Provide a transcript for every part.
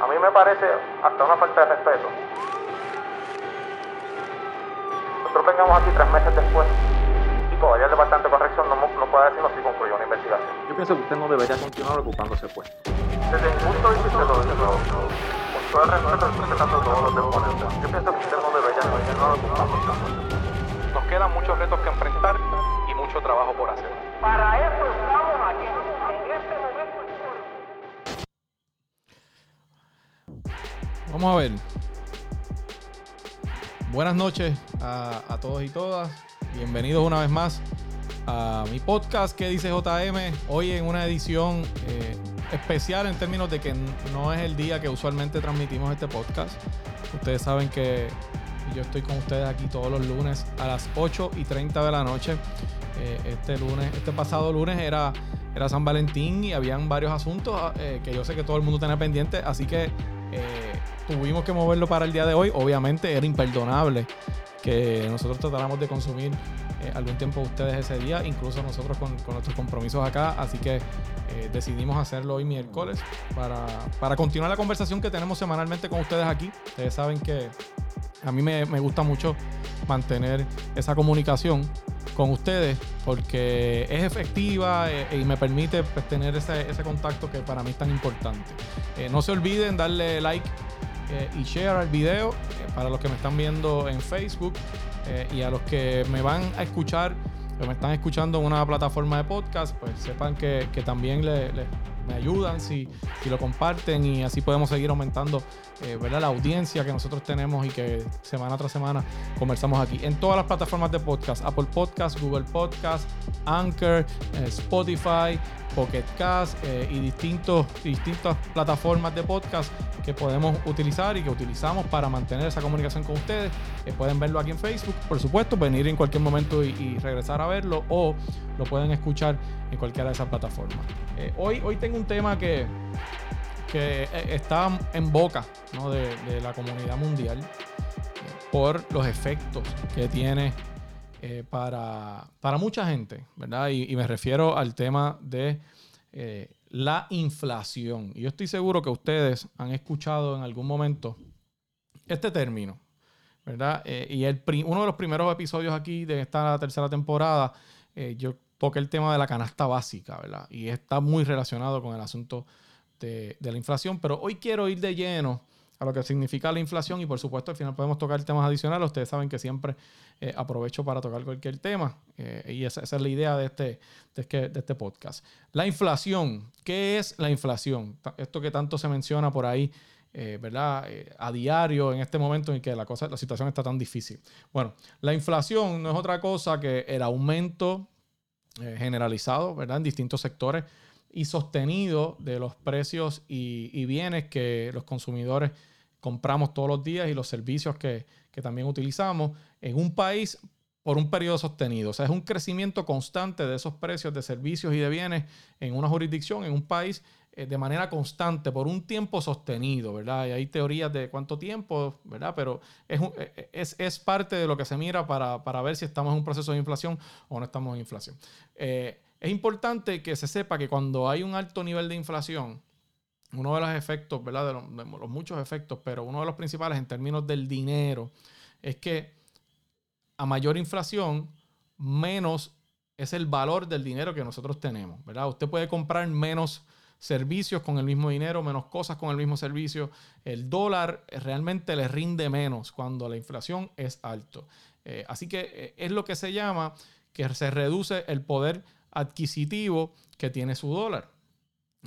A mí me parece hasta una falta de respeto. Nosotros vengamos aquí tres meses después y todavía el Departamento de Corrección no, no puede decirnos si concluyó una investigación. Yo pienso que usted no debería continuar ocupándose puesto. Desde mi punto de vista, lo, lo, con todo el respeto, respetando todos los deponentes, yo pienso que usted no debería continuar ocupándose puesto. Nos quedan muchos retos que enfrentar y mucho trabajo por hacer. Para eso Vamos a ver. Buenas noches a, todos y todas. Bienvenidos una vez más a mi podcast que dice JM. Hoy en una edición eh, especial en términos de que no es el día que usualmente transmitimos este podcast. Ustedes saben que yo estoy con ustedes aquí todos los lunes a las 8 y 30 de la noche. Eh, este lunes, este pasado lunes era, era San Valentín y habían varios asuntos eh, que yo sé que todo el mundo tenía pendiente, así que tuvimos que moverlo para el día de hoy. Obviamente era imperdonable que nosotros tratáramos de consumir eh, algún tiempo ustedes ese día, incluso nosotros con, nuestros compromisos acá, así que eh, decidimos hacerlo hoy miércoles para, para continuar la conversación que tenemos semanalmente con ustedes aquí. Ustedes saben que a mí me, me gusta mucho mantener esa comunicación con ustedes porque es efectiva eh, y me permite pues, tener ese, ese contacto que para mí es tan importante. No se olviden darle like y share al video eh, para los que me están viendo en Facebook eh, y a los que me van a escuchar o me están escuchando en una plataforma de podcast, pues sepan que, que también le, le- me ayudan si, si lo comparten y así podemos seguir aumentando eh, ¿verdad? la audiencia que nosotros tenemos y que semana tras semana conversamos aquí en todas las plataformas de podcast, Apple Podcast, Google Podcast, Anchor, eh, Spotify, Pocket Cast eh, y distintos, distintas plataformas de podcast que podemos utilizar y que utilizamos para mantener esa comunicación con ustedes. Pueden verlo aquí en Facebook, por supuesto, venir en cualquier momento y, regresar a verlo o lo pueden escuchar en cualquiera de esas plataformas. Hoy, hoy tengo un tema que, que eh, está en boca de, la comunidad mundial por los efectos que tiene eh, para, para mucha gente, ¿verdad? Y, me refiero al tema de eh, la inflación. Y yo estoy seguro que ustedes han escuchado en algún momento este término, ¿verdad? Y el uno de los primeros episodios aquí de esta tercera temporada, yo toqué el tema de la canasta básica, ¿verdad? Y está muy relacionado con el asunto de, la inflación, pero hoy quiero ir de lleno a lo que significa la inflación y por supuesto al final podemos tocar temas adicionales. Ustedes saben que siempre eh, aprovecho para tocar cualquier tema eh, y esa, es la idea de este, de, este, de este podcast. La inflación, ¿qué es la inflación? Esto que tanto se menciona por ahí, eh, ¿verdad? A diario en este momento en que la, cosa, la situación está tan difícil. Bueno, la inflación no es otra cosa que el aumento eh, generalizado, ¿verdad? En distintos sectores y sostenido de los precios y, bienes que los consumidores compramos todos los días y los servicios que, que también utilizamos en un país por un periodo sostenido. O sea, es un crecimiento constante de esos precios de servicios y de bienes en una jurisdicción, en un país, de manera constante, por un tiempo sostenido, ¿verdad? Y hay teorías de cuánto tiempo, ¿verdad? Pero es, un- eh, es, es parte de lo que se mira para, para ver si estamos en un proceso de inflación o no estamos en inflación. Eh, es importante que se sepa que cuando hay un alto nivel de inflación, uno de los efectos, ¿verdad? De de los muchos efectos, pero uno de los principales en términos del dinero, es que a mayor inflación, menos es el valor del dinero que nosotros tenemos, ¿verdad? Usted puede comprar menos servicios con el mismo dinero, menos cosas con el mismo servicio. El dólar realmente le rinde menos cuando la inflación es alto. Eh, así que eh, es lo que se llama que se reduce el poder adquisitivo que tiene su dólar.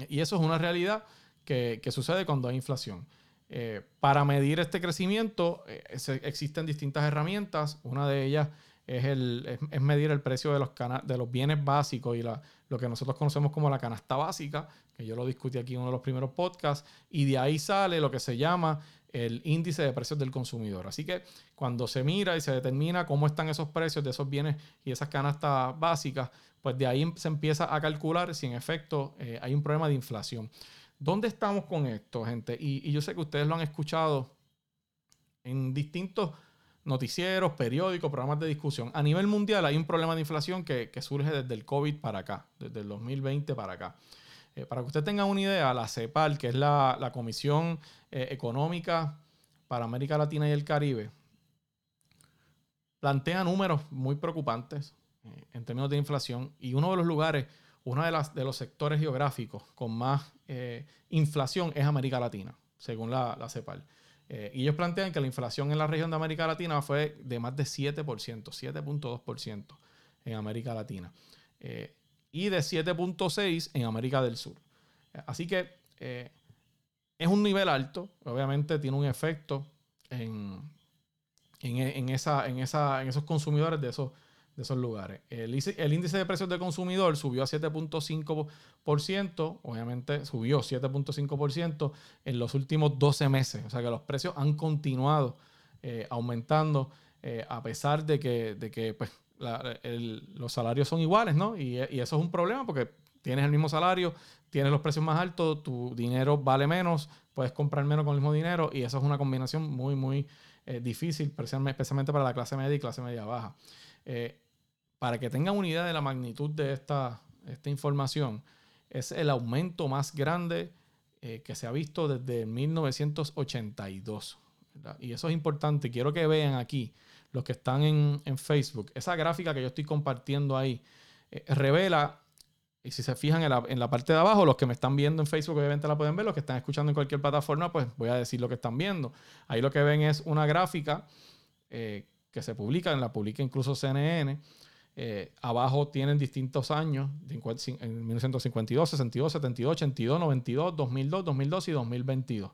Y eso es una realidad que, que sucede cuando hay inflación. Eh, para medir este crecimiento eh, se- existen distintas herramientas. Una de ellas es, el, es medir el precio de los, cana- de los bienes básicos y la, lo que nosotros conocemos como la canasta básica, que yo lo discutí aquí en uno de los primeros podcasts, y de ahí sale lo que se llama el índice de precios del consumidor. Así que cuando se mira y se determina cómo están esos precios de esos bienes y esas canastas básicas, pues de ahí se empieza a calcular si en efecto eh, hay un problema de inflación. ¿Dónde estamos con esto, gente? Y, yo sé que ustedes lo han escuchado en distintos noticieros, periódicos, programas de discusión. A nivel mundial hay un problema de inflación que surge desde el COVID para acá, desde el 2020 para acá. Eh, para que usted tenga una idea, la CEPAL, que es la, Comisión eh, Económica para América Latina y el Caribe, plantea números muy preocupantes eh, en términos de inflación y uno de los lugares, uno de, los sectores geográficos con más inflación es América Latina, según la, CEPAL. Y ellos plantean que la inflación en la región de América Latina fue de más de 7%, 7.2% en América Latina. Y de 7.6% en América del Sur. Así que eh, es un nivel alto, obviamente tiene un efecto en, en, en esa, en, esos consumidores de esos, de esos lugares. El, el índice de precios del consumidor subió a 7.5%, obviamente subió 7.5% en los últimos 12 meses. O sea que los precios han continuado eh, aumentando eh, a pesar de que, de que pues, los salarios son iguales, ¿no? Y, eso es un problema porque tienes el mismo salario, tienes los precios más altos, tu dinero vale menos, puedes comprar menos con el mismo dinero y eso es una combinación muy, muy eh, difícil, especialmente especialmente para la clase media y clase media baja. Eh, para que tengan una idea de la magnitud de esta, esta información, es el aumento más grande eh, que se ha visto desde 1982. ¿verdad? Y eso es importante. Quiero que vean aquí, los que están en, en Facebook, esa gráfica que yo estoy compartiendo ahí, eh, revela, y si se fijan en la, en la parte de abajo, los que me están viendo en Facebook obviamente la pueden ver, los que están escuchando en cualquier plataforma, pues voy a decir lo que están viendo. Ahí lo que ven es una gráfica eh, que se publica, la publica incluso CNN. Eh, abajo tienen distintos años, en 1952, 62, 72, 82, 92, 2002, 2002 y 2022.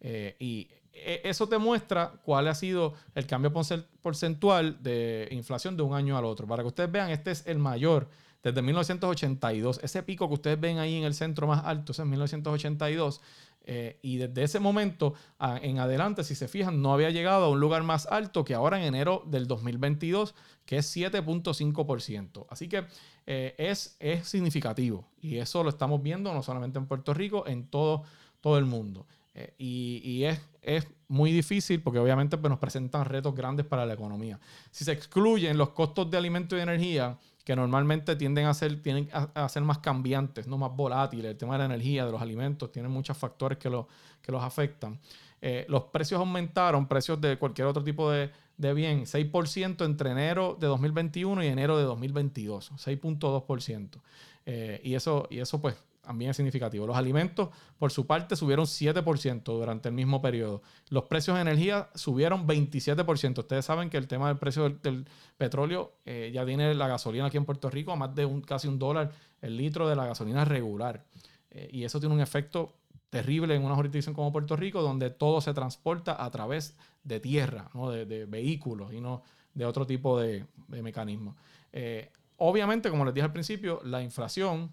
Eh, y eso te muestra cuál ha sido el cambio porcen- porcentual de inflación de un año al otro. Para que ustedes vean, este es el mayor desde 1982. Ese pico que ustedes ven ahí en el centro más alto, es 1982. Eh, y desde ese momento en adelante, si se fijan, no había llegado a un lugar más alto que ahora en enero del 2022, que es 7.5%. Así que eh, es, es significativo. Y eso lo estamos viendo no solamente en Puerto Rico, en todo, todo el mundo. Eh, y es, es muy difícil porque obviamente pues, nos presentan retos grandes para la economía. Si se excluyen los costos de alimento y energía, que normalmente tienden a ser, tienen a, a ser más cambiantes, no más volátiles, el tema de la energía, de los alimentos, tienen muchos factores que, lo- que los afectan. Eh, los precios aumentaron, precios de cualquier otro tipo de, de bien, 6% entre enero de 2021 y enero de 2022, 6.2%. Eh, y, eso, y eso pues también es significativo. Los alimentos, por su parte, subieron 7% durante el mismo periodo. Los precios de energía subieron 27%. Ustedes saben que el tema del precio del, petróleo eh, ya tiene la gasolina aquí en Puerto Rico a más de un, casi un dólar el litro de la gasolina regular. Eh, y eso tiene un efecto terrible en una jurisdicción como Puerto Rico, donde todo se transporta a través de tierra, de vehículos y no de otro tipo de, de mecanismos. Eh, obviamente, como les dije al principio, la inflación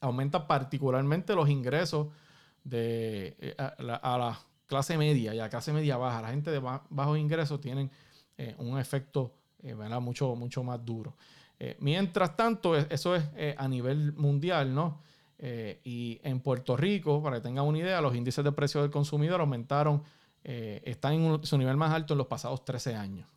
aumenta particularmente los ingresos de, eh, a, la, clase media y a la clase media baja. La gente de ba- bajos ingresos tienen eh, un efecto eh. Mucho, mucho más duro. Mientras tanto, es- eso es a nivel mundial, ¿no? Y en Puerto Rico, para que tengan una idea, los índices de precios del consumidor aumentaron, están en su nivel más alto en los pasados 13 años,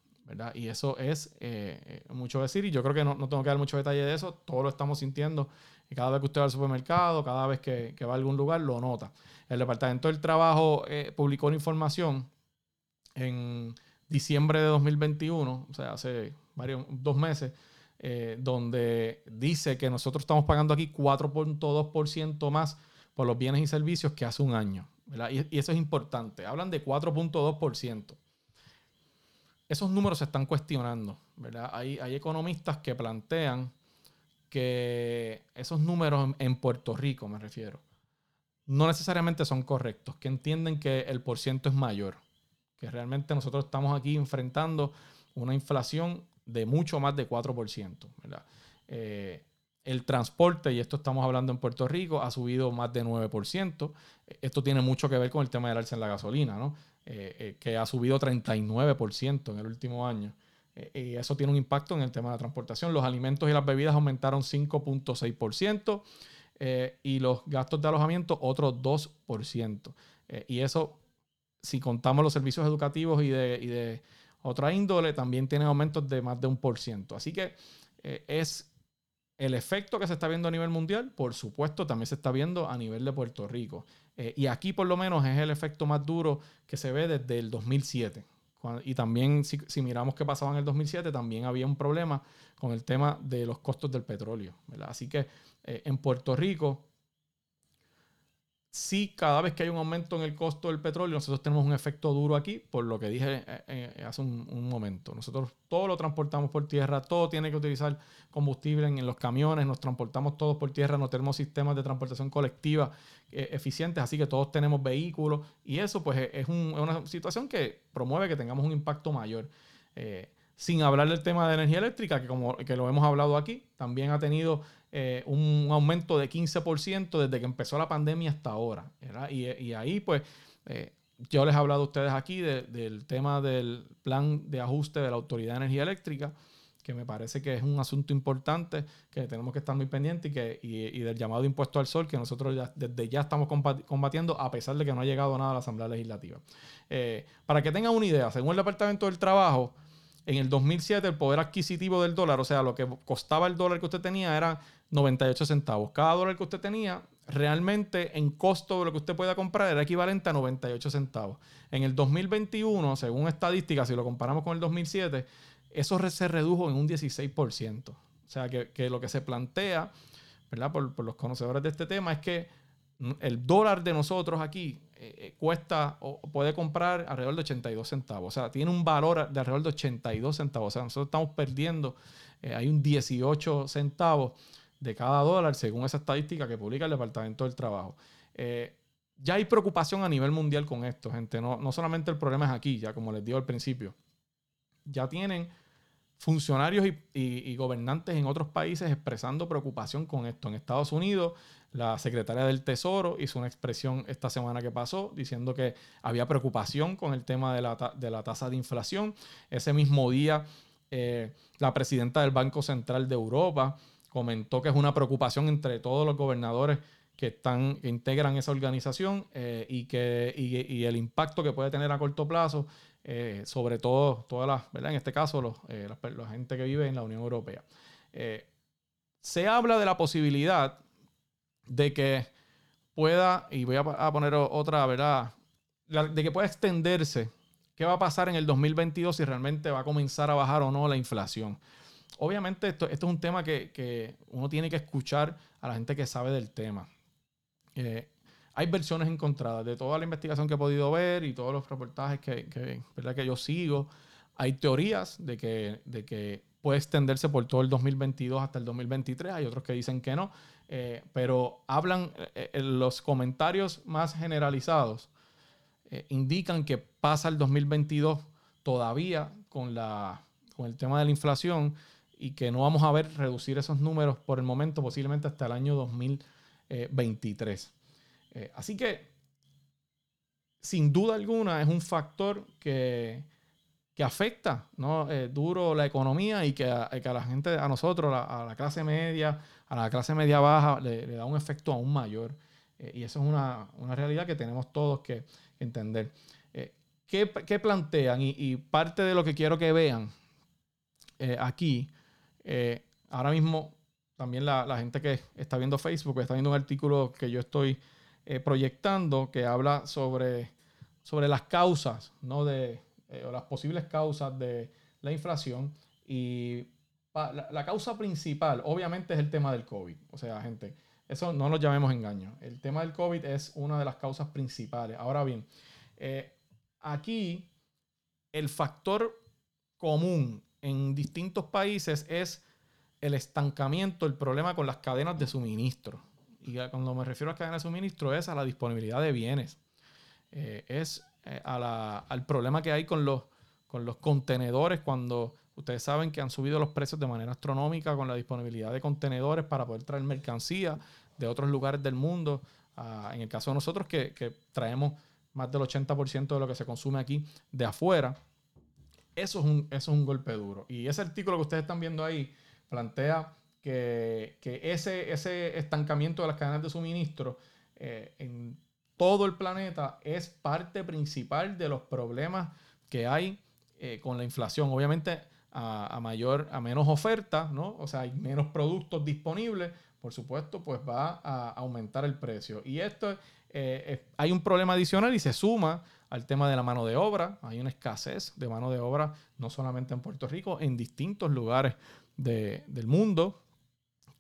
Y eso es eh, eh, mucho decir, y yo creo que no, no tengo que dar mucho detalle de eso, todo lo estamos sintiendo, y cada vez que usted va al supermercado, cada vez que, va a algún lugar, lo nota. El Departamento del Trabajo eh, publicó una información en diciembre de 2021, o sea, hace varios, dos meses, donde dice que nosotros estamos pagando aquí 4.2% más por los bienes y servicios que hace un año. y eso es importante. Hablan de 4.2%. Esos números se están cuestionando. ¿verdad? Hay, economistas que plantean que esos números en, en Puerto Rico, me refiero, no necesariamente son correctos, que entienden que el porciento es mayor, que realmente nosotros estamos aquí enfrentando una inflación de mucho más de 4%. ¿verdad? Eh, el transporte, y esto estamos hablando en Puerto Rico, ha subido más de 9%. Esto tiene mucho que ver con el tema del alza en la gasolina, ¿no? Eh, eh, que ha subido 39% en el último año. Eh, y eso tiene un impacto en el tema de la transportación. Los alimentos y las bebidas aumentaron 5.6% eh, y los gastos de alojamiento otro 2%. Eh, y eso, si contamos los servicios educativos y de, y de otra índole, también tienen aumentos de más de un por ciento. Así que eh, es el efecto que se está viendo a nivel mundial, por supuesto, también se está viendo a nivel de Puerto Rico. Eh, y aquí por lo menos es el efecto más duro que se ve desde el 2007. y también si, miramos qué pasaba en el 2007, también había un problema con el tema de los costos del petróleo. Así que eh, en Puerto Rico sí, cada vez que hay un aumento en el costo del petróleo, nosotros tenemos un efecto duro aquí, por lo que dije eh, eh, hace un, momento. Nosotros todo lo transportamos por tierra, todo tiene que utilizar combustible en, los camiones, nos transportamos todos por tierra, no tenemos sistemas de transportación colectiva eh, eficientes, así que todos tenemos vehículos y eso pues es, una situación que promueve que tengamos un impacto mayor. sin hablar del tema de energía eléctrica, que como que lo hemos hablado aquí, también ha tenido eh, un aumento de 15% desde que empezó la pandemia hasta ahora. Y, ahí, pues, eh, yo les he hablado a ustedes aquí del tema del plan de ajuste de la Autoridad de Energía Eléctrica, que me parece que es un asunto importante que tenemos que estar muy pendientes y, que, y, del llamado impuesto al sol que nosotros desde ya estamos combatiendo a pesar de que no ha llegado nada a la Asamblea Legislativa. Eh, para que tengan una idea, según el Departamento del Trabajo, en el 2007 el poder adquisitivo del dólar, o sea, lo que costaba el dólar que usted tenía era 98 centavos. Cada dólar que usted tenía, realmente en costo de lo que usted pueda comprar, era equivalente a 98 centavos. En el 2021, según estadísticas, si lo comparamos con el 2007, eso se redujo en un 16%. O sea, que, lo que se plantea, ¿verdad? Por, los conocedores de este tema, es que el dólar de nosotros aquí eh, eh, cuesta o puede comprar alrededor de 82 centavos. O sea, tiene un valor de alrededor de 82 centavos. O sea, nosotros estamos perdiendo, eh, hay un 18 centavos de cada dólar, según esa estadística que publica el Departamento del Trabajo. Eh, ya hay preocupación a nivel mundial con esto, gente. No, no solamente el problema es aquí, ya como les digo al principio. Ya tienen funcionarios y, gobernantes en otros países expresando preocupación con esto. En Estados Unidos, la secretaria del Tesoro hizo una expresión esta semana que pasó diciendo que había preocupación con el tema de la, de la tasa de inflación. Ese mismo día, eh, la presidenta del Banco Central de Europa comentó que es una preocupación entre todos los gobernadores que están integran esa organización eh, y que y, el impacto que puede tener a corto plazo eh, sobre todo todas las ¿verdad? en este caso los, eh, la, gente que vive en la Unión Europea. Se habla de la posibilidad de que pueda y voy a, a poner otra verdad de que pueda extenderse qué va a pasar en el 2022 si realmente va a comenzar a bajar o no la inflación obviamente esto, es un tema que, uno tiene que escuchar a la gente que sabe del tema. Eh, hay versiones encontradas de toda la investigación que he podido ver y todos los reportajes que, ¿verdad? que yo sigo. Hay teorías de que, de que puede extenderse por todo el 2022 hasta el 2023. Hay otros que dicen que no. Eh, pero hablan, eh, los comentarios más generalizados indican que pasa el 2022 todavía con, la, con el tema de la inflación y que no vamos a ver reducir esos números por el momento, posiblemente hasta el año 2023. Eh, así que, sin duda alguna, es un factor que, afecta ¿no? Eh, duro la economía y que a, la gente, a nosotros, a la clase media, a la clase media baja, le, da un efecto aún mayor. Eh, y eso es una, realidad que tenemos todos que entender. ¿qué, plantean? Y, parte de lo que quiero que vean aquí eh, ahora mismo, también la, gente que está viendo Facebook, está viendo un artículo que yo estoy eh, proyectando que habla sobre, sobre las causas, ¿no? De, eh, o las posibles causas de la inflación. Y la, causa principal, obviamente, es el tema del COVID. O sea, gente, eso no nos llamemos engaño. El tema del COVID es una de las causas principales. Ahora bien, aquí el factor común en distintos países es el estancamiento, el problema con las cadenas de suministro. Y cuando me refiero a cadenas de suministro es a la disponibilidad de bienes. Eh, es eh, al problema que hay con los, con los contenedores cuando ustedes saben que han subido los precios de manera astronómica con la disponibilidad de contenedores para poder traer mercancía de otros lugares del mundo. Ah, en el caso de nosotros que, que traemos más del 80% de lo que se consume aquí de afuera eso es, un, es un golpe duro. Y ese artículo que ustedes están viendo ahí plantea que, ese, ese, estancamiento de las cadenas de suministro eh, en todo el planeta es parte principal de los problemas que hay eh, con la inflación. Obviamente a, mayor, a menos oferta, ¿no? O sea, hay menos productos disponibles, por supuesto, pues va a aumentar el precio. Y esto, eh, hay un problema adicional y se suma al tema de la mano de obra. Hay una escasez de mano de obra, no solamente en Puerto Rico, en distintos lugares del mundo,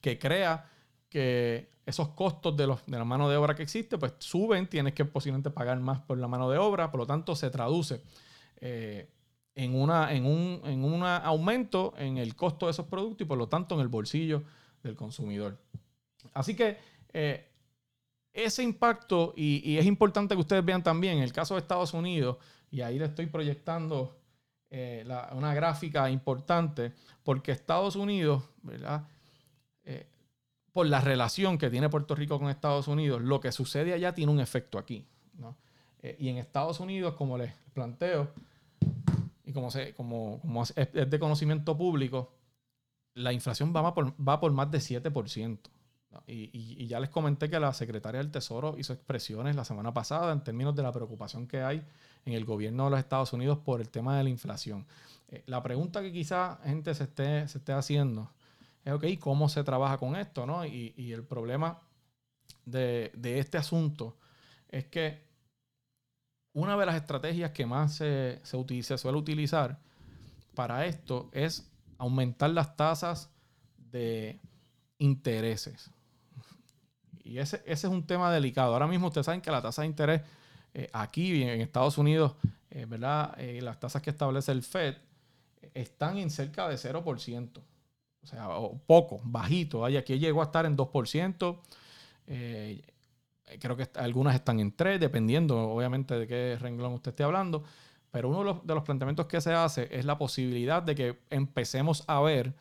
que crea que esos costos de, los, de la mano de obra que existe, pues suben, tienes que posiblemente pagar más por la mano de obra, por lo tanto se traduce eh, en, una, en, un, en un aumento en el costo de esos productos y por lo tanto en el bolsillo del consumidor. Así que eh, ese impacto, y, es importante que ustedes vean también el caso de Estados Unidos, y ahí le estoy proyectando eh, una gráfica importante, porque Estados Unidos, ¿verdad? por la relación que tiene Puerto Rico con Estados Unidos, lo que sucede allá tiene un efecto aquí. y en Estados Unidos, como les planteo, y como, se, como, como es, de conocimiento público, la inflación va por, va por más de 7%. Y, ya les comenté que la secretaria del Tesoro hizo expresiones la semana pasada en términos de la preocupación que hay en el gobierno de los Estados Unidos por el tema de la inflación. Eh, la pregunta que quizá gente se esté, se esté haciendo es, ok, ¿cómo se trabaja con esto? ¿no? Y, el problema de, este asunto es que una de las estrategias que más se, se, suele utilizar para esto es aumentar las tasas de intereses. Y ese, ese, es un tema delicado. Ahora mismo ustedes saben que la tasa de interés eh, aquí en Estados Unidos, eh, ¿verdad? Eh, las tasas que establece el Fed están en cerca de 0%. O sea, poco, bajito. Aquí llegó a estar en 2%. Eh, creo que algunas están en tres, dependiendo obviamente de qué renglón usted esté hablando. Pero uno de los, planteamientos que se hace es la posibilidad de que empecemos a ver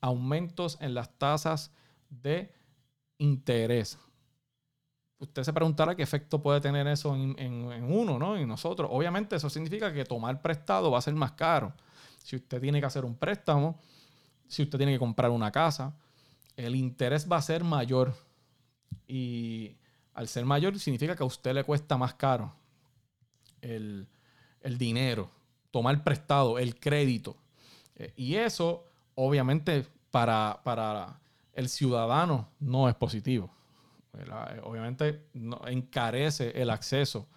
aumentos en las tasas de interés. Usted se preguntará qué efecto puede tener eso en, uno, ¿no? En nosotros. Obviamente eso significa que tomar prestado va a ser más caro. Si usted tiene que hacer un préstamo, si usted tiene que comprar una casa, el interés va a ser mayor. Y al ser mayor significa que a usted le cuesta más caro el, dinero, tomar prestado, el crédito. Eh, y eso, obviamente, para, para, el ciudadano no es positivo. Eh, obviamente encarece el acceso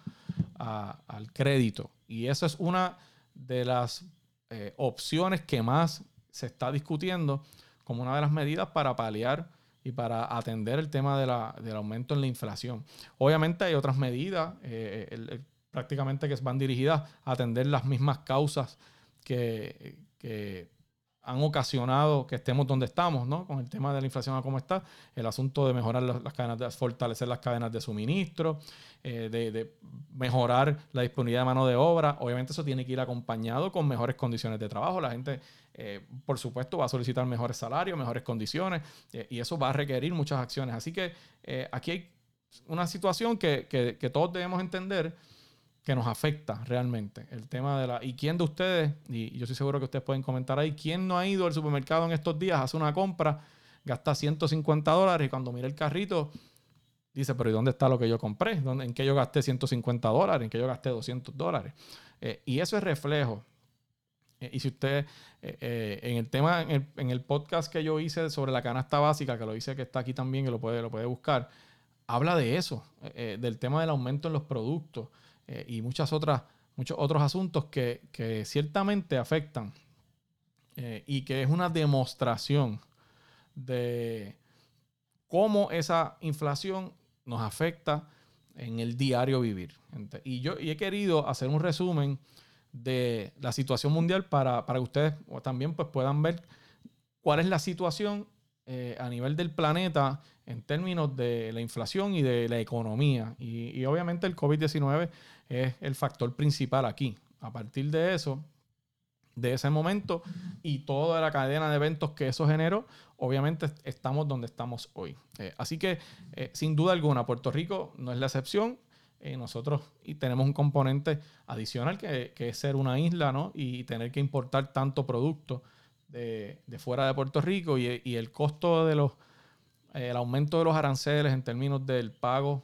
al crédito. Y eso es una de las eh, opciones que más se está discutiendo como una de las medidas para paliar y para atender el tema del aumento en la inflación. Obviamente hay otras medidas eh, prácticamente que van dirigidas a atender las mismas causas que, han ocasionado que estemos donde estamos, ¿no? Con el tema de la inflación a cómo está, el asunto de mejorar las, cadenas, de, fortalecer las cadenas de suministro, eh, de, mejorar la disponibilidad de mano de obra. Obviamente eso tiene que ir acompañado con mejores condiciones de trabajo. La gente eh, por supuesto, va a solicitar mejores salarios, mejores condiciones, eh, y eso va a requerir muchas acciones. Así que aquí hay una situación que, todos debemos entender que nos afecta realmente. El tema de la... ¿Y quién de ustedes, y yo estoy seguro que ustedes pueden comentar ahí, quién no ha ido al supermercado en estos días, hace una compra, gasta 150 dólares y cuando mira el carrito dice, pero ¿y dónde está lo que yo compré? ¿En qué yo gasté 150 dólares? ¿En qué yo gasté 200 dólares? y eso es reflejo eh, y si usted, eh, eh, en el tema, en el, podcast que yo hice sobre la canasta básica, que lo hice que está aquí también, que lo puede, lo puede buscar, habla de eso, del tema del aumento en los productos y muchas otras, muchos otros asuntos que, que ciertamente afectan y que es una demostración de cómo esa inflación nos afecta en el diario vivir. Y yo y he querido hacer un resumen de la situación mundial para, que ustedes también pues, puedan ver cuál es la situación eh, a nivel del planeta en términos de la inflación y de la economía. Y, obviamente el COVID-19 es el factor principal aquí. A partir de eso, de ese momento y toda la cadena de eventos que eso generó, obviamente estamos donde estamos hoy. Eh, así que, eh, sin duda alguna, Puerto Rico no es la excepción. Eh, nosotros y tenemos un componente adicional que, es ser una isla ¿no? y tener que importar tanto producto de, fuera de Puerto Rico y, el costo de los, el aumento de los aranceles en términos del pago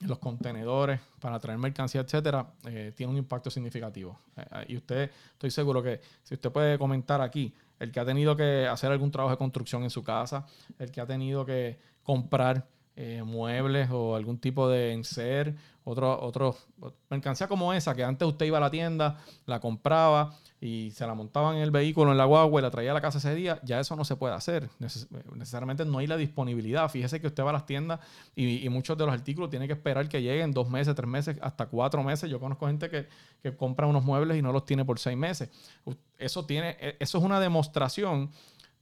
los contenedores para traer mercancía, etcétera, eh, tiene un impacto significativo. Eh, y usted, estoy seguro que si usted puede comentar aquí, el que ha tenido que hacer algún trabajo de construcción en su casa, el que ha tenido que comprar eh, muebles o algún tipo de enser, otro, otro, mercancía como esa, que antes usted iba a la tienda, la compraba y se la montaba en el vehículo, en la guagua y la traía a la casa ese día, ya eso no se puede hacer. necesariamente no hay la disponibilidad. Fíjese que usted va a las tiendas y, muchos de los artículos tiene que esperar que lleguen dos meses, tres meses, hasta cuatro meses. Yo conozco gente que, que compra unos muebles y no los tiene por seis meses. Eso, tiene, e, eso es una demostración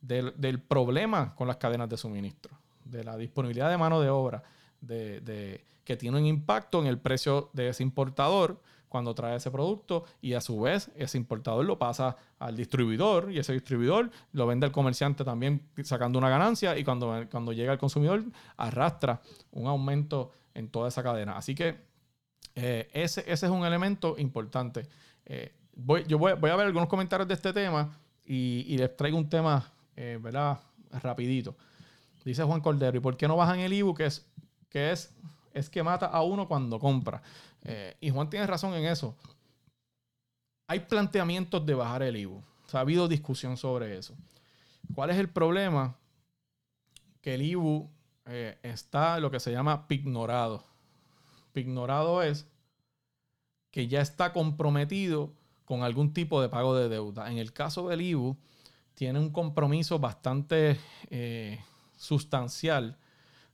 del, del problema con las cadenas de suministro de la disponibilidad de mano de obra, de, que tiene un impacto en el precio de ese importador cuando trae ese producto y a su vez ese importador lo pasa al distribuidor y ese distribuidor lo vende al comerciante también sacando una ganancia y cuando, cuando llega al consumidor arrastra un aumento en toda esa cadena. Así que eh, ese, ese, es un elemento importante. Eh, voy, yo voy, a ver algunos comentarios de este tema y, les traigo un tema, eh, ¿verdad? Rapidito. Dice Juan Cordero, ¿y por qué no bajan el IBU? Que es que, es, es que mata a uno cuando compra. Eh, y Juan tiene razón en eso. Hay planteamientos de bajar el IBU. ha habido discusión sobre eso. ¿Cuál es el problema? Que el IBU eh, está lo que se llama pignorado. Pignorado es que ya está comprometido con algún tipo de pago de deuda. En el caso del IBU, tiene un compromiso bastante eh, sustancial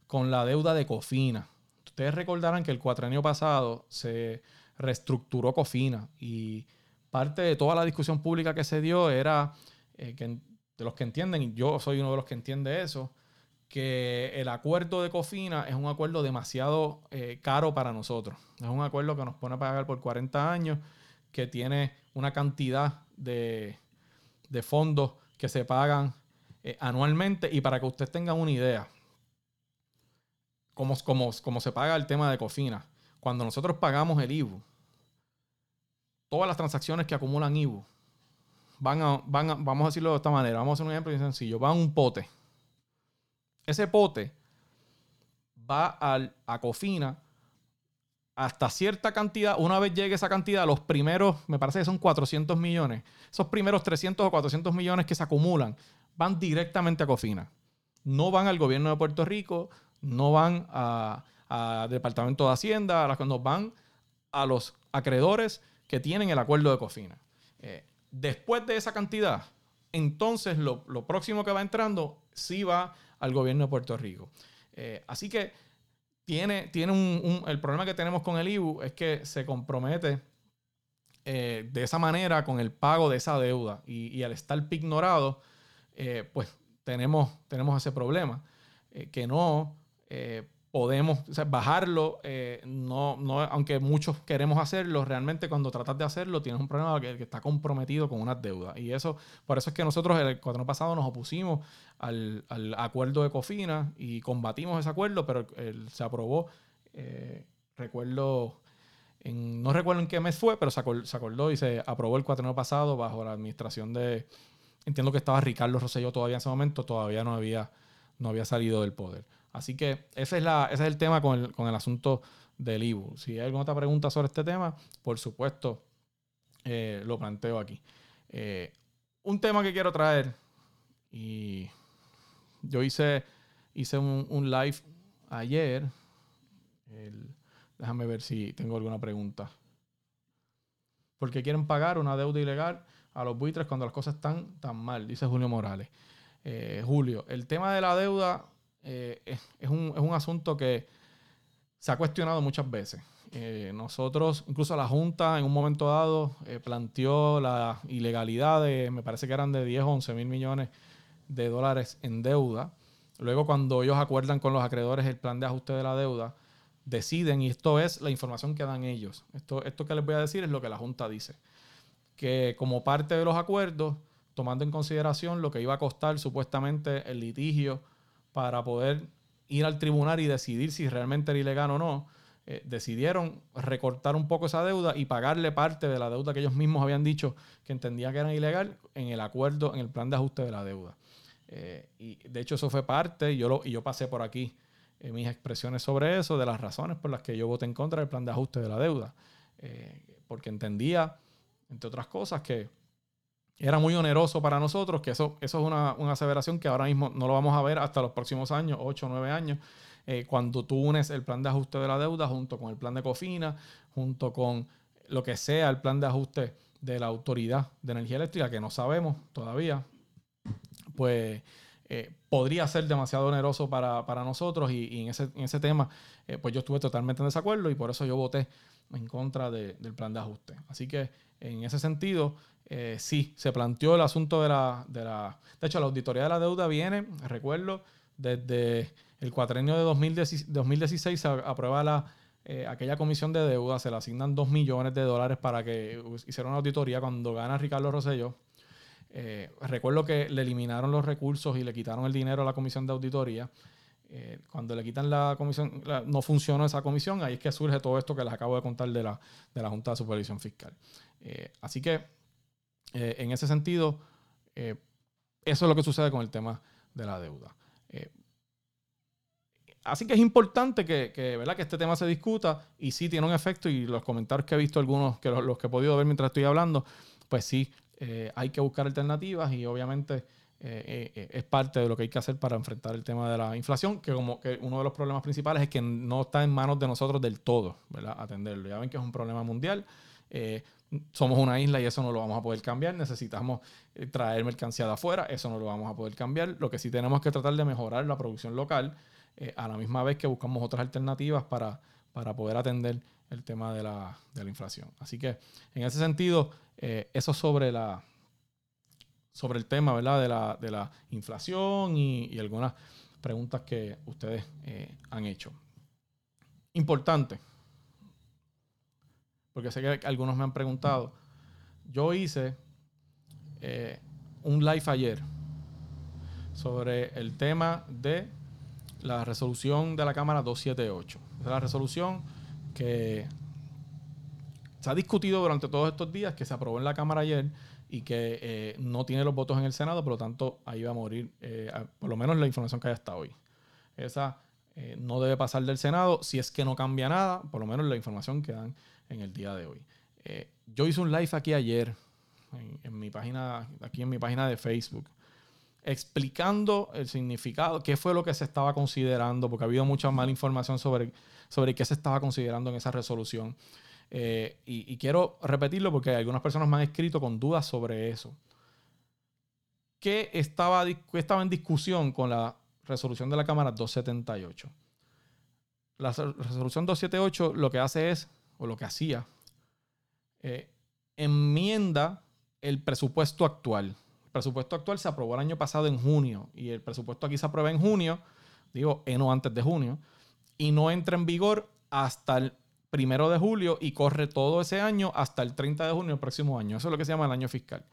con la deuda de Cofina. Ustedes recordarán que el cuatrenio pasado se reestructuró Cofina y parte de toda la discusión pública que se dio era eh, que de los que entienden, y yo soy uno de los que entiende eso, que el acuerdo de Cofina es un acuerdo demasiado eh, caro para nosotros. Es un acuerdo que nos pone a pagar por 40 años, que tiene una cantidad de, de fondos que se pagan eh, anualmente. Y para que ustedes tengan una idea, cómo, cómo, se paga el tema de Cofina. Cuando nosotros pagamos el IBU, todas las transacciones que acumulan IBU van a, van vamos a decirlo de esta manera, vamos a hacer un ejemplo sencillo, van a un pote. Ese pote va al, a Cofina hasta cierta cantidad, una vez llegue esa cantidad, los primeros, me parece que son 400 millones, esos primeros 300 o 400 millones que se acumulan, van directamente a Cofina. No van al gobierno de Puerto Rico, no van al Departamento de Hacienda, a nos van a los acreedores que tienen el acuerdo de Cofina. Eh, después de esa cantidad, entonces lo, próximo que va entrando sí va al gobierno de Puerto Rico. Eh, así que tiene, tiene un, el problema que tenemos con el IBU es que se compromete eh, de esa manera con el pago de esa deuda y, y al estar ignorado, eh, pues tenemos, tenemos ese problema, eh, que no eh, podemos bajarlo, no, no, aunque muchos queremos hacerlo, realmente cuando tratas de hacerlo tienes un problema que, que está comprometido con unas deudas. Y eso, por eso es que nosotros el cuatro pasado nos opusimos al, al, acuerdo de Cofina y combatimos ese acuerdo, pero se aprobó, recuerdo... En, no recuerdo en qué mes fue, pero se acordó, y se aprobó el cuatro pasado bajo la administración de, Entiendo que estaba Ricardo Rosselló todavía en ese momento, todavía no había, no había salido del poder. Así que ese es, la, ese es el tema con el, con el asunto del IBU. Si hay alguna otra pregunta sobre este tema, por supuesto, eh, lo planteo aquí. Eh, un tema que quiero traer, y yo hice, hice un, live ayer. déjame ver si tengo alguna pregunta. Porque quieren pagar una deuda ilegal a los buitres cuando las cosas están tan mal, dice Julio Morales. Eh, Julio, el tema de la deuda eh, es, un, asunto que se ha cuestionado muchas veces. Eh, nosotros, incluso la Junta en un momento dado planteó la ilegalidad de, me parece que eran de 10 o 11 mil millones de dólares en deuda. Luego cuando ellos acuerdan con los acreedores el plan de ajuste de la deuda, deciden, y esto es la información que dan ellos. Esto, esto que les voy a decir es lo que la Junta dice que como parte de los acuerdos, tomando en consideración lo que iba a costar supuestamente el litigio para poder ir al tribunal y decidir si realmente era ilegal o no, eh, decidieron recortar un poco esa deuda y pagarle parte de la deuda que ellos mismos habían dicho que entendían que era ilegal en el acuerdo, en el plan de ajuste de la deuda. Eh, y de hecho eso fue parte, y yo, lo, y yo pasé por aquí eh, mis expresiones sobre eso, de las razones por las que yo voté en contra del plan de ajuste de la deuda. Porque entendía, entre otras cosas, que era muy oneroso para nosotros, que eso, eso es una, una aseveración que ahora mismo no lo vamos a ver hasta los próximos años, 8 o 9 años, eh, cuando tú unes el plan de ajuste de la deuda junto con el plan de cofina, junto con lo que sea el plan de ajuste de la autoridad de energía eléctrica, que no sabemos todavía, pues eh, podría ser demasiado oneroso para, nosotros y, en, ese, en, ese, tema, eh, pues yo estuve totalmente en desacuerdo y por eso yo voté en contra del plan de ajuste. Así que en ese sentido, eh, sí, se planteó el asunto de la, de la... De hecho, la auditoría de la deuda viene, recuerdo, desde el cuatrenio de 2016, 2016 se aprueba la, aquella comisión de deuda, se le asignan 2 millones de dólares para que hiciera una auditoría cuando gana Ricardo Rosselló eh, recuerdo que le eliminaron los recursos y le quitaron el dinero a la comisión de auditoría. Eh, cuando le quitan la comisión, no funcionó esa comisión, ahí es que surge todo esto que les acabo de contar de la, de la Junta de Supervisión Fiscal. Eh, así que, en ese sentido, eso es lo que sucede con el tema de la deuda. así que es importante que, ¿verdad? que este tema se discuta y sí tiene un efecto y los comentarios que he visto algunos, que los que he podido ver mientras estoy hablando, pues sí, eh, hay que buscar alternativas y obviamente eh, eh, es parte de lo que hay que hacer para enfrentar el tema de la inflación, que como que uno de los problemas principales es que no está en manos de nosotros del todo, ¿verdad? Atenderlo. Ya ven que es un problema mundial. somos una isla y eso no lo vamos a poder cambiar. Necesitamos traer mercancía de afuera, eso no lo vamos a poder cambiar. Lo que sí tenemos que tratar de mejorar la producción local, a la misma vez que buscamos otras alternativas para, para poder atender el tema de la, de la inflación. Así que en ese sentido, eh, eso sobre la sobre el tema ¿verdad? De, la, de la inflación y, algunas preguntas que ustedes eh, han hecho. Importante, porque sé que algunos me han preguntado. Yo hice eh, un live ayer sobre el tema de la resolución de la Cámara 278. Es la resolución que se ha discutido durante todos estos días, que se aprobó en la Cámara ayer y que eh, no tiene los votos en el Senado, por lo tanto ahí va a morir, eh, por lo menos la información que hay hasta hoy. Esa eh, no debe pasar del Senado, si es que no cambia nada, por lo menos la información que dan en el día de hoy. yo hice un live aquí ayer, en, mi página, aquí en mi página de Facebook, explicando el significado, qué fue lo que se estaba considerando, porque ha habido mucha mala información sobre, sobre qué se estaba considerando en esa resolución. Eh, y, quiero repetirlo porque algunas personas me han escrito con dudas sobre eso. ¿Qué estaba, estaba en discusión con la resolución de la Cámara 278? La resolución 278 lo que hace es, o lo que hacía, eh, enmienda el presupuesto actual. El presupuesto actual se aprobó el año pasado en junio y el presupuesto aquí se aprueba en junio, digo, no antes de junio, y no entra en vigor hasta el primero de julio y corre todo ese año hasta el 30 de junio del próximo año. Eso es lo que se llama el año fiscal.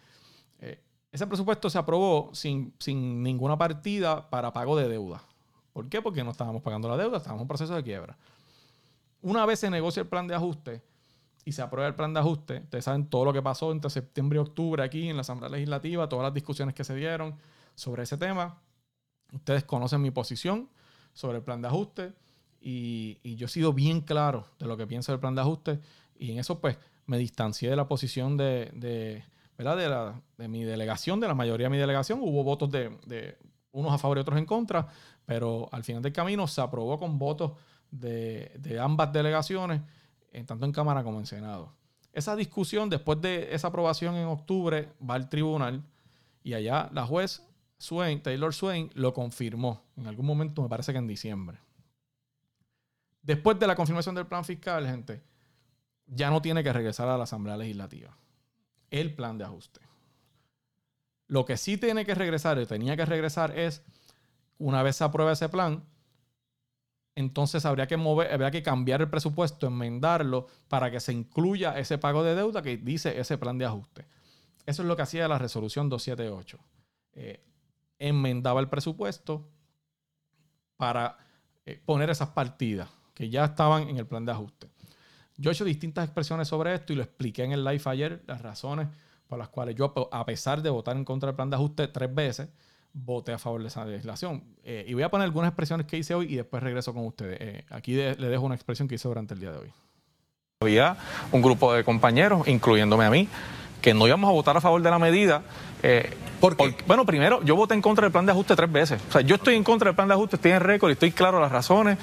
Eh, ese presupuesto se aprobó sin, sin, ninguna partida para pago de deuda. ¿Por qué? Porque no estábamos pagando la deuda, estábamos en proceso de quiebra. Una vez se negocia el plan de ajuste y se aprueba el plan de ajuste, ustedes saben todo lo que pasó entre septiembre y octubre aquí en la Asamblea Legislativa, todas las discusiones que se dieron sobre ese tema. Ustedes conocen mi posición sobre el plan de ajuste y, yo he sido bien claro de lo que pienso del plan de ajuste y en eso pues me distancié de la posición de, ¿verdad? De, mi delegación, de la mayoría de mi delegación. Hubo votos de, unos a favor y otros en contra, pero al final del camino se aprobó con votos de, ambas delegaciones, tanto en Cámara como en Senado. Esa discusión, después de esa aprobación en octubre, va al tribunal y allá la juez Swain, Taylor Swain, lo confirmó en algún momento, me parece que en diciembre. Después de la confirmación del plan fiscal, gente, ya no tiene que regresar a la Asamblea Legislativa. El plan de ajuste. Lo que sí tiene que regresar, y tenía que regresar, es una vez se apruebe ese plan, entonces habría que mover, habría que cambiar el presupuesto, enmendarlo para que se incluya ese pago de deuda que dice ese plan de ajuste. Eso es lo que hacía la resolución 278. Eh, enmendaba el presupuesto para eh, poner esas partidas que ya estaban en el plan de ajuste. Yo he hecho distintas expresiones sobre esto y lo expliqué en el live ayer, las razones por las cuales yo, a pesar de votar en contra del plan de ajuste tres veces, voté a favor de esa legislación. Eh, y voy a poner algunas expresiones que hice hoy y después regreso con ustedes. Eh, aquí de- le dejo una expresión que hice durante el día de hoy. Había un grupo de compañeros, incluyéndome a mí, que no íbamos a votar a favor de la medida. eh, ¿Por qué? porque- bueno, primero, yo voté en contra del plan de ajuste tres veces. O sea, yo estoy en contra del plan de ajuste, estoy en récord y estoy claro las razones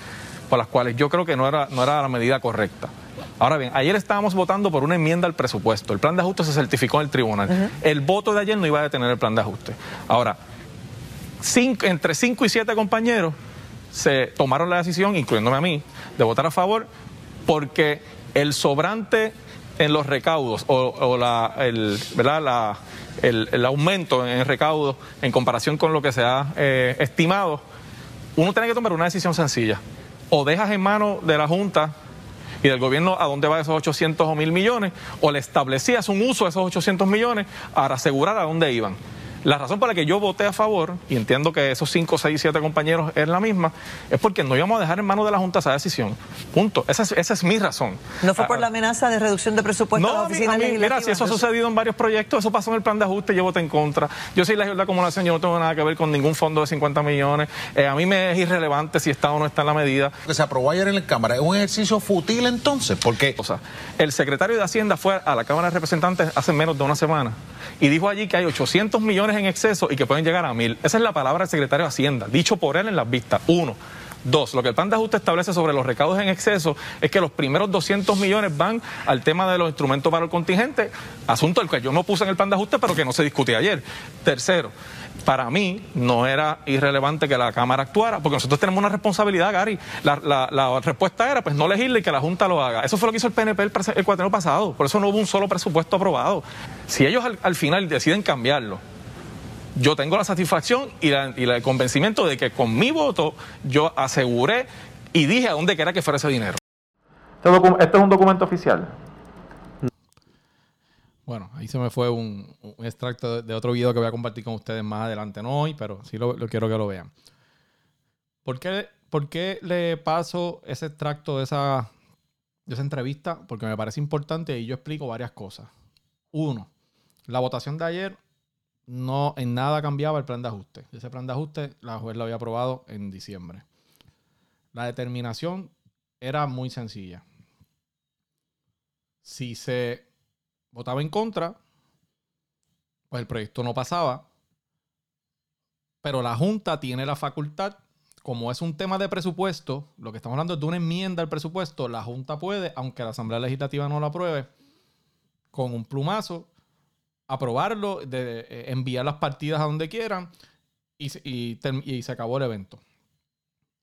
por las cuales yo creo que no era, no era la medida correcta. Ahora bien, ayer estábamos votando por una enmienda al presupuesto. El plan de ajuste se certificó en el tribunal. El voto de ayer no iba a detener el plan de ajuste. Ahora, cinco- entre cinco y siete compañeros se tomaron la decisión, incluyéndome a mí, de votar a favor porque el sobrante en los recaudos o, o la, el, ¿verdad? La- el, el aumento en el recaudo en comparación con lo que se ha eh, estimado, uno tiene que tomar una decisión sencilla. O dejas en manos de la Junta y del gobierno a dónde va esos 800 o 1000 millones, o le establecías un uso de esos 800 millones para asegurar a dónde iban. La razón por la que yo voté a favor, y entiendo que esos 5, 6, 7 compañeros es la misma, es porque no íbamos a dejar en manos de la Junta esa decisión. Punto. Esa es, esa es mi razón. ¿No fue por Ah, la amenaza de reducción de presupuesto de no, la a mí- oficina a mí, mira, si eso ha sucedido en varios proyectos, eso pasó en el plan de ajuste, yo voté en contra. Yo soy legislador de acumulación, yo no tengo nada que ver con ningún fondo de 50 millones. Eh, a mí me es irrelevante si está o no está en la medida. que se aprobó ayer en la Cámara es un ejercicio fútil entonces, porque O sea, el secretario de Hacienda fue a la Cámara de Representantes hace menos de una semana y dijo allí que hay 800 millones en exceso y que pueden llegar a mil. Esa es la palabra del secretario de Hacienda, dicho por él en las vistas. Uno. Dos, lo que el plan de ajuste establece sobre los recaudos en exceso es que los primeros 200 millones van al tema de los instrumentos para el contingente, asunto del que yo no puse en el plan de ajuste, pero que no se discutió ayer. Tercero, para mí no era irrelevante que la Cámara actuara, porque nosotros tenemos una responsabilidad, Gary. La, respuesta era, pues no legisle y que la Junta lo haga. Eso fue lo que hizo el PNP el, el pasado, por eso no hubo un solo presupuesto aprobado. Si ellos al final deciden cambiarlo, yo tengo la satisfacción y, la- y la- el convencimiento de que con mi voto yo aseguré y dije a dónde quería que fuera ese dinero. Este, es un documento oficial. Bueno, ahí se me fue un, un extracto de, de otro video que voy a compartir con ustedes más adelante, no hoy, pero sí lo, lo quiero que lo vean. ¿Por qué, por qué le paso ese extracto de esa, de esa entrevista? Porque me parece importante y yo explico varias cosas. Uno, la votación de ayer no en nada cambiaba el plan de ajuste. Ese plan de ajuste la juez lo había aprobado en diciembre. La determinación era muy sencilla. Si se votaba en contra, pues el proyecto no pasaba. Pero la Junta tiene la facultad, como es un tema de presupuesto, lo que estamos hablando es de una enmienda al presupuesto, la Junta puede, aunque la Asamblea Legislativa no lo apruebe, con un plumazo, aprobarlo, de, eh, enviar las partidas a donde quieran y, y y se acabó el evento.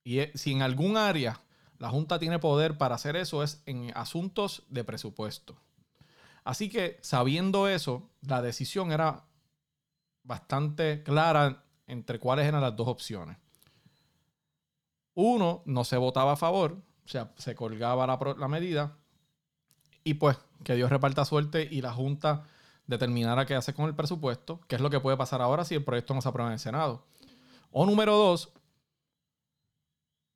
Y eh, si en algún área la Junta tiene poder para hacer eso es en asuntos de presupuesto. Así que sabiendo eso, la decisión era bastante clara entre cuáles eran las dos opciones. Uno, no se votaba a favor, o sea, se colgaba la, la medida y pues que Dios reparta suerte y la Junta determinara qué hace con el presupuesto, que es lo que puede pasar ahora si el proyecto no se aprueba en el Senado. O número dos,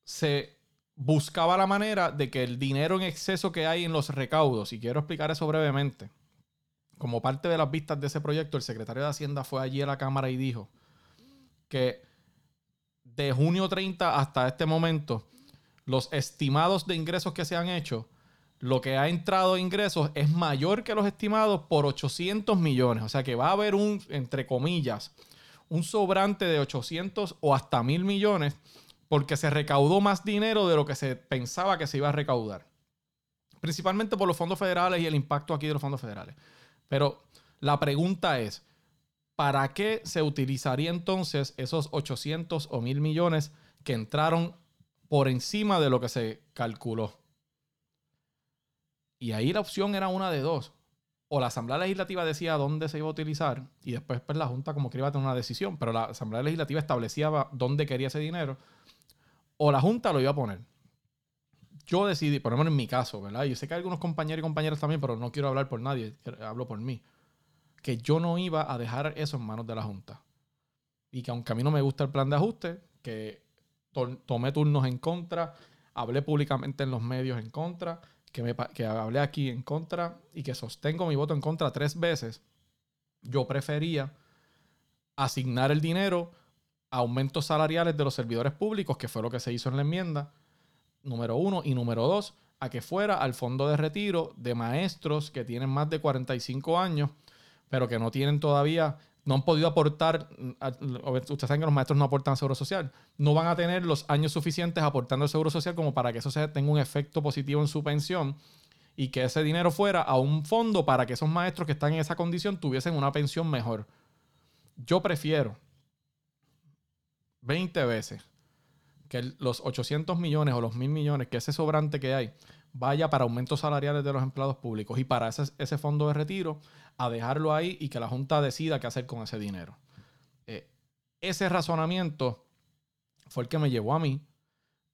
se buscaba la manera de que el dinero en exceso que hay en los recaudos, y quiero explicar eso brevemente, como parte de las vistas de ese proyecto, el secretario de Hacienda fue allí a la Cámara y dijo que de junio 30 hasta este momento, los estimados de ingresos que se han hecho, lo que ha entrado de ingresos es mayor que los estimados por 800 millones. O sea que va a haber un, entre comillas, un sobrante de 800 o hasta mil millones porque se recaudó más dinero de lo que se pensaba que se iba a recaudar. Principalmente por los fondos federales y el impacto aquí de los fondos federales. Pero la pregunta es, ¿para qué se utilizaría entonces esos 800 o mil millones que entraron por encima de lo que se calculó? Y ahí la opción era una de dos. O la Asamblea Legislativa decía dónde se iba a utilizar y después pues, la Junta como que iba a tener una decisión, pero la Asamblea Legislativa establecía dónde quería ese dinero o la Junta lo iba a poner. Yo decidí, por lo menos en mi caso, ¿verdad? Yo sé que hay algunos compañeros y compañeras también, pero no quiero hablar por nadie, hablo por mí. Que yo no iba a dejar eso en manos de la Junta. Y que aunque a mí no me gusta el plan de ajuste, que to- tomé turnos en contra, hablé públicamente en los medios en contra, que, me, que hablé aquí en contra y que sostengo mi voto en contra tres veces, yo prefería asignar el dinero aumentos salariales de los servidores públicos, que fue lo que se hizo en la enmienda, número uno, y número dos, a que fuera al fondo de retiro de maestros que tienen más de 45 años, pero que no tienen todavía, no han podido aportar, ustedes saben que los maestros no aportan seguro social, no van a tener los años suficientes aportando el seguro social como para que eso tenga un efecto positivo en su pensión y que ese dinero fuera a un fondo para que esos maestros que están en esa condición tuviesen una pensión mejor. Yo prefiero 20 veces que los 800 millones o los 1000 millones, que ese sobrante que hay, vaya para aumentos salariales de los empleados públicos y para ese, ese fondo de retiro, a dejarlo ahí y que la Junta decida qué hacer con ese dinero. Eh, ese razonamiento fue el que me llevó a mí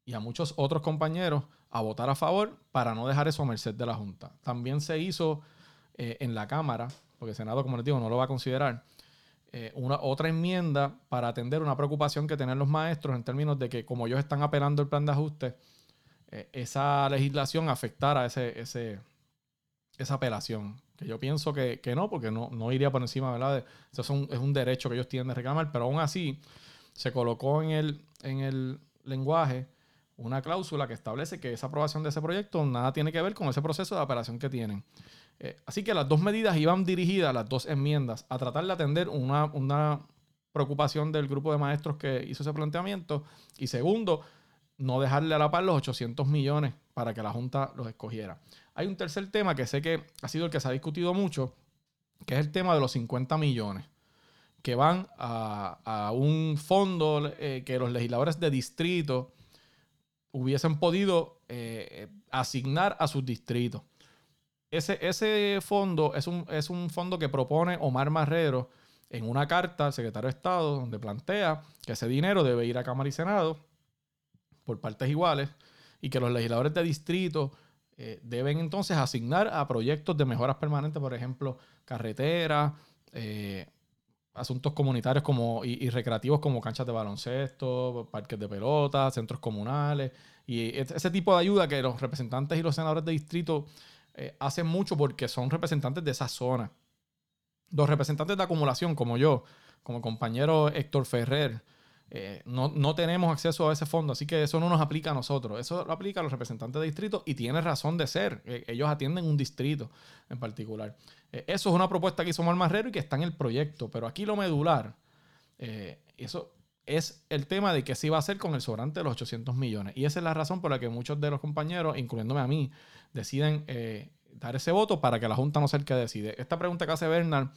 y a muchos otros compañeros a votar a favor para no dejar eso a merced de la Junta. También se hizo eh, en la Cámara, porque el Senado, como les digo, no lo va a considerar, eh, una, otra enmienda para atender una preocupación que tienen los maestros en términos de que como ellos están apelando el plan de ajuste, eh, esa legislación afectara ese, ese, esa apelación. Que yo pienso que, que no, porque no, no iría por encima, ¿verdad? Eso es un, es un derecho que ellos tienen de reclamar, pero aún así se colocó en el, en el lenguaje una cláusula que establece que esa aprobación de ese proyecto nada tiene que ver con ese proceso de apelación que tienen. Eh, así que las dos medidas iban dirigidas, las dos enmiendas, a tratar de atender una, una preocupación del grupo de maestros que hizo ese planteamiento. Y segundo, no dejarle a la par los 800 millones para que la Junta los escogiera. Hay un tercer tema que sé que ha sido el que se ha discutido mucho, que es el tema de los 50 millones que van a, a un fondo eh, que los legisladores de distrito hubiesen podido eh, asignar a sus distritos. Ese, ese fondo es un, es un fondo que propone Omar Marrero en una carta al secretario de Estado donde plantea que ese dinero debe ir a Cámara y Senado por partes iguales y que los legisladores de distrito eh, deben entonces asignar a proyectos de mejoras permanentes, por ejemplo, carreteras, eh, asuntos comunitarios como, y, recreativos como canchas de baloncesto, parques de pelota, centros comunales y ese tipo de ayuda que los representantes y los senadores de distrito eh, hacen mucho porque son representantes de esa zona. Los representantes de acumulación, como yo, como compañero Héctor Ferrer, eh, no, no tenemos acceso a ese fondo, así que eso no nos aplica a nosotros. Eso lo aplica a los representantes de distrito y tiene razón de ser. Eh, ellos atienden un distrito en particular. Eh, eso es una propuesta que hizo Omar Marrero y que está en el proyecto, pero aquí lo medular, eso es el tema de qué se iba a hacer con el sobrante de los 800 millones. Y esa es la razón por la que muchos de los compañeros, incluyéndome a mí, deciden dar ese voto para que la Junta no sea el que decide. Esta pregunta que hace Bernard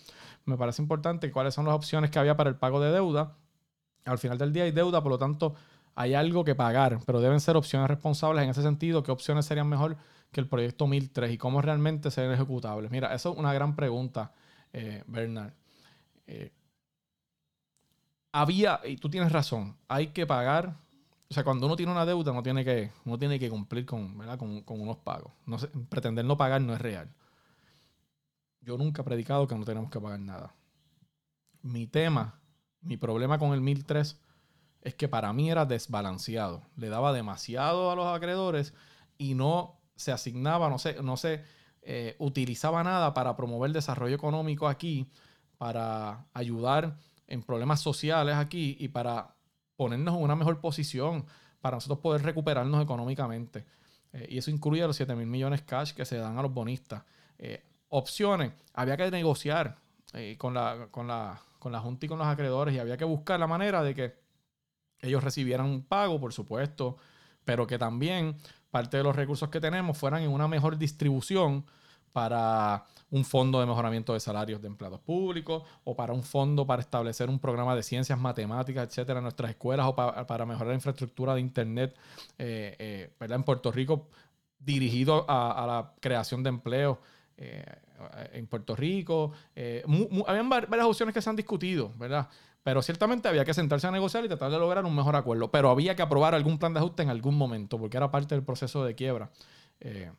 me parece importante. ¿Cuáles son las opciones que había para el pago de deuda? Al final del día hay deuda, por lo tanto hay algo que pagar, pero deben ser opciones responsables en ese sentido. ¿Qué opciones serían mejor que el proyecto 1003 y cómo realmente serían ejecutables? Mira, eso es una gran pregunta, eh, Bernard. Eh, había, y tú tienes razón, hay que pagar. O sea, cuando uno tiene una deuda, uno tiene que, tiene que cumplir con, con, unos pagos. Pretender no pagar no es real. Yo nunca he predicado que no tenemos que pagar nada. Mi tema, mi problema con el 1003 es que para mí era desbalanceado. Le daba demasiado a los acreedores y no se asignaba, no se, no se eh, utilizaba nada para promover desarrollo económico aquí, para ayudar en problemas sociales aquí y para ponernos en una mejor posición para nosotros poder recuperarnos económicamente. Eh, y eso incluye los 7 mil millones cash que se dan a los bonistas. Eh, opciones, había que negociar con, la, con, la, con la Junta y con los acreedores y había que buscar la manera de que ellos recibieran un pago, por supuesto, pero que también parte de los recursos que tenemos fueran en una mejor distribución para un fondo de mejoramiento de salarios de empleados públicos o para un fondo para establecer un programa de ciencias matemáticas, etcétera, en nuestras escuelas o pa- para mejorar la infraestructura de Internet eh, eh, ¿verdad? en Puerto Rico dirigido a, la creación de empleo eh, en Puerto Rico. Eh, mu- mu- habían var- varias opciones que se han discutido, ¿verdad? Pero ciertamente había que sentarse a negociar y tratar de lograr un mejor acuerdo. Pero había que aprobar algún plan de ajuste en algún momento, porque era parte del proceso de quiebra. Eh,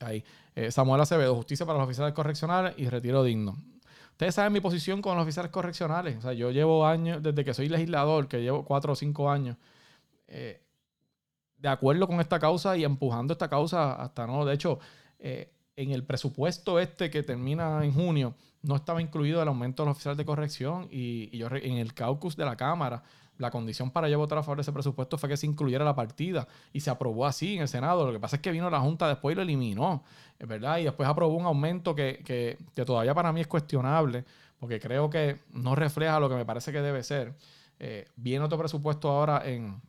ahí. Eh, Samuel Acevedo, justicia para los oficiales correccionales y retiro digno. Ustedes saben mi posición con los oficiales correccionales. O sea, yo llevo años, desde que soy legislador, que llevo cuatro o cinco años, eh, de acuerdo con esta causa y empujando esta causa hasta no. De hecho, eh, en el presupuesto este que termina en junio no estaba incluido el aumento de los oficiales de corrección y, yo en el caucus de la Cámara la condición para yo votar a favor de ese presupuesto fue que se incluyera la partida y se aprobó así en el Senado. Lo que pasa es que vino la Junta después y lo eliminó, ¿verdad? Y después aprobó un aumento que, que- que todavía para mí es cuestionable porque creo que no refleja lo que me parece que debe ser. Eh, viene otro presupuesto ahora en,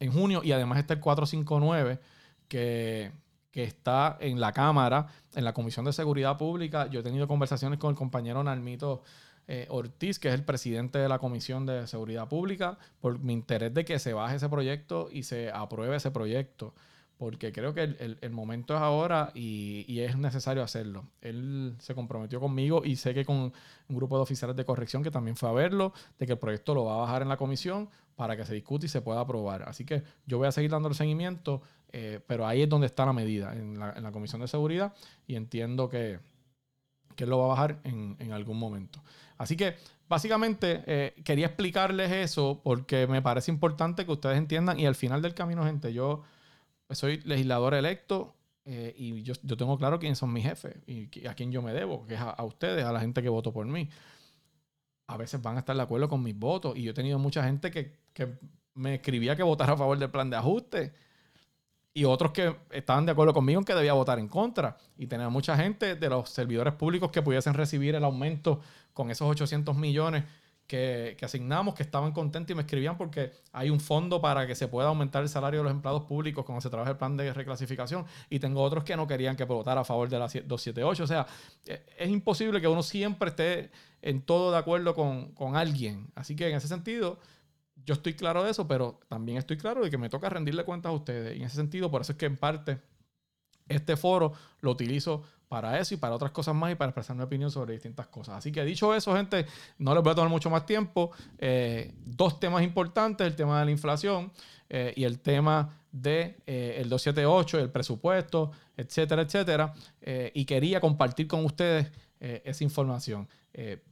en junio y además está el 459 que, que está en la Cámara, en la Comisión de Seguridad Pública. Yo he tenido conversaciones con el compañero Nalmito eh, Ortiz, que es el presidente de la Comisión de Seguridad Pública, por mi interés de que se baje ese proyecto y se apruebe ese proyecto, porque creo que el, el- momento es ahora y, y es necesario hacerlo. Él se comprometió conmigo y sé que con un grupo de oficiales de corrección que también fue a verlo, de que el proyecto lo va a bajar en la comisión para que se discute y se pueda aprobar. Así que yo voy a seguir dando el seguimiento, eh, pero ahí es donde está la medida, en la, en la Comisión de Seguridad, y entiendo que, que él lo va a bajar en, en algún momento. Así que básicamente eh, quería explicarles eso porque me parece importante que ustedes entiendan y al final del camino, gente, yo soy legislador electo eh, y yo, yo tengo claro quiénes son mis jefes y a quién yo me debo, que es a, a ustedes, a la gente que votó por mí. A veces van a estar de acuerdo con mis votos y yo he tenido mucha gente que, que me escribía que votara a favor del plan de ajuste y otros que estaban de acuerdo conmigo en que debía votar en contra. Y tenía mucha gente de los servidores públicos que pudiesen recibir el aumento con esos 800 millones que, asignamos, que estaban contentos y me escribían porque hay un fondo para que se pueda aumentar el salario de los empleados públicos cuando se trabaja el plan de reclasificación. Y tengo otros que no querían que votara a favor de la 278. O sea, eh, es imposible que uno siempre esté en todo de acuerdo con, con alguien. Así que en ese sentido, yo estoy claro de eso, pero también estoy claro de que me toca rendirle cuentas a ustedes. Y en ese sentido, por eso es que en parte este foro lo utilizo para eso y para otras cosas más y para expresar mi opinión sobre distintas cosas. Así que dicho eso, gente, no les voy a tomar mucho más tiempo. Eh, dos temas importantes, el tema de la inflación eh, y el tema de eh, el 278, el presupuesto, etcétera, etcétera. Eh, y quería compartir con ustedes esa información.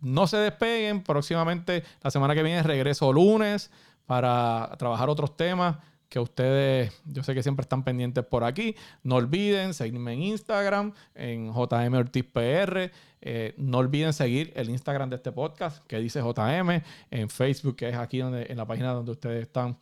No se despeguen, próximamente la semana que viene regreso lunes para trabajar otros temas que ustedes, yo sé que siempre están pendientes por aquí. No olviden seguirme en Instagram, en JM Ortiz PR. Eh, no olviden seguir el Instagram de este podcast, que dice JM, en Facebook, que es aquí donde, en la página donde ustedes están.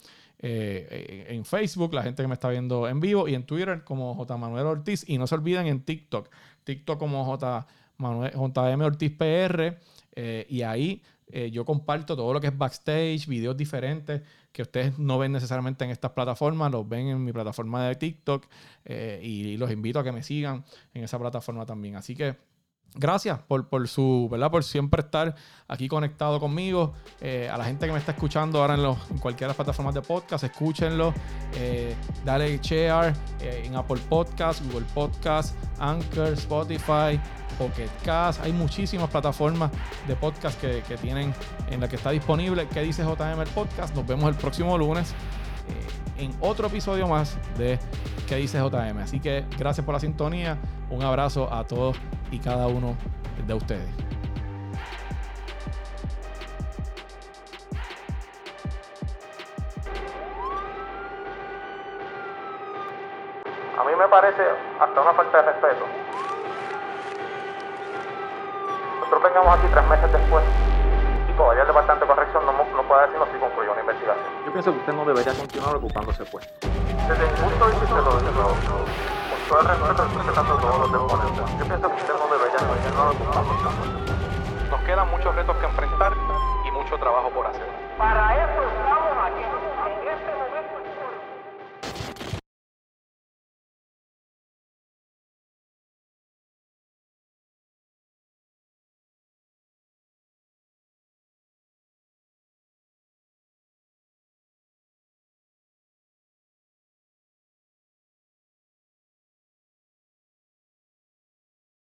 eh, en Facebook, la gente que me está viendo en vivo, y en Twitter como J. Manuel Ortiz. Y no se olviden en TikTok, TikTok como J. Manuel, JM Ortiz PR. eh, y ahí eh, yo comparto todo lo que es backstage, videos diferentes que ustedes no ven necesariamente en estas plataformas, los ven en mi plataforma de TikTok eh, y los invito a que me sigan en esa plataforma también. Así que gracias por, por su, ¿verdad? Por siempre estar aquí conectado conmigo. Eh, a la gente que me está escuchando ahora en, los, cualquiera de las plataformas de podcast, escúchenlo. Eh, dale share eh, en Apple Podcast, Google Podcast, Anchor, Spotify, Pocket Cast. Hay muchísimas plataformas de podcast que, que tienen en la que está disponible. ¿Qué dice JM podcast? Nos vemos el próximo lunes eh, en otro episodio más de ¿Qué dice JM? Así que gracias por la sintonía. Un abrazo a todos y cada uno de ustedes. A mí me parece hasta una falta de respeto. Nosotros vengamos aquí tres meses después pienso que usted no debería continuar ocupándose pues. Desde mi punto de vista, y se lo digo, con todo el respeto respetando todos los deponentes, yo pienso que usted no debería continuar ocupando Nos quedan muchos retos que enfrentar y mucho trabajo por hacer.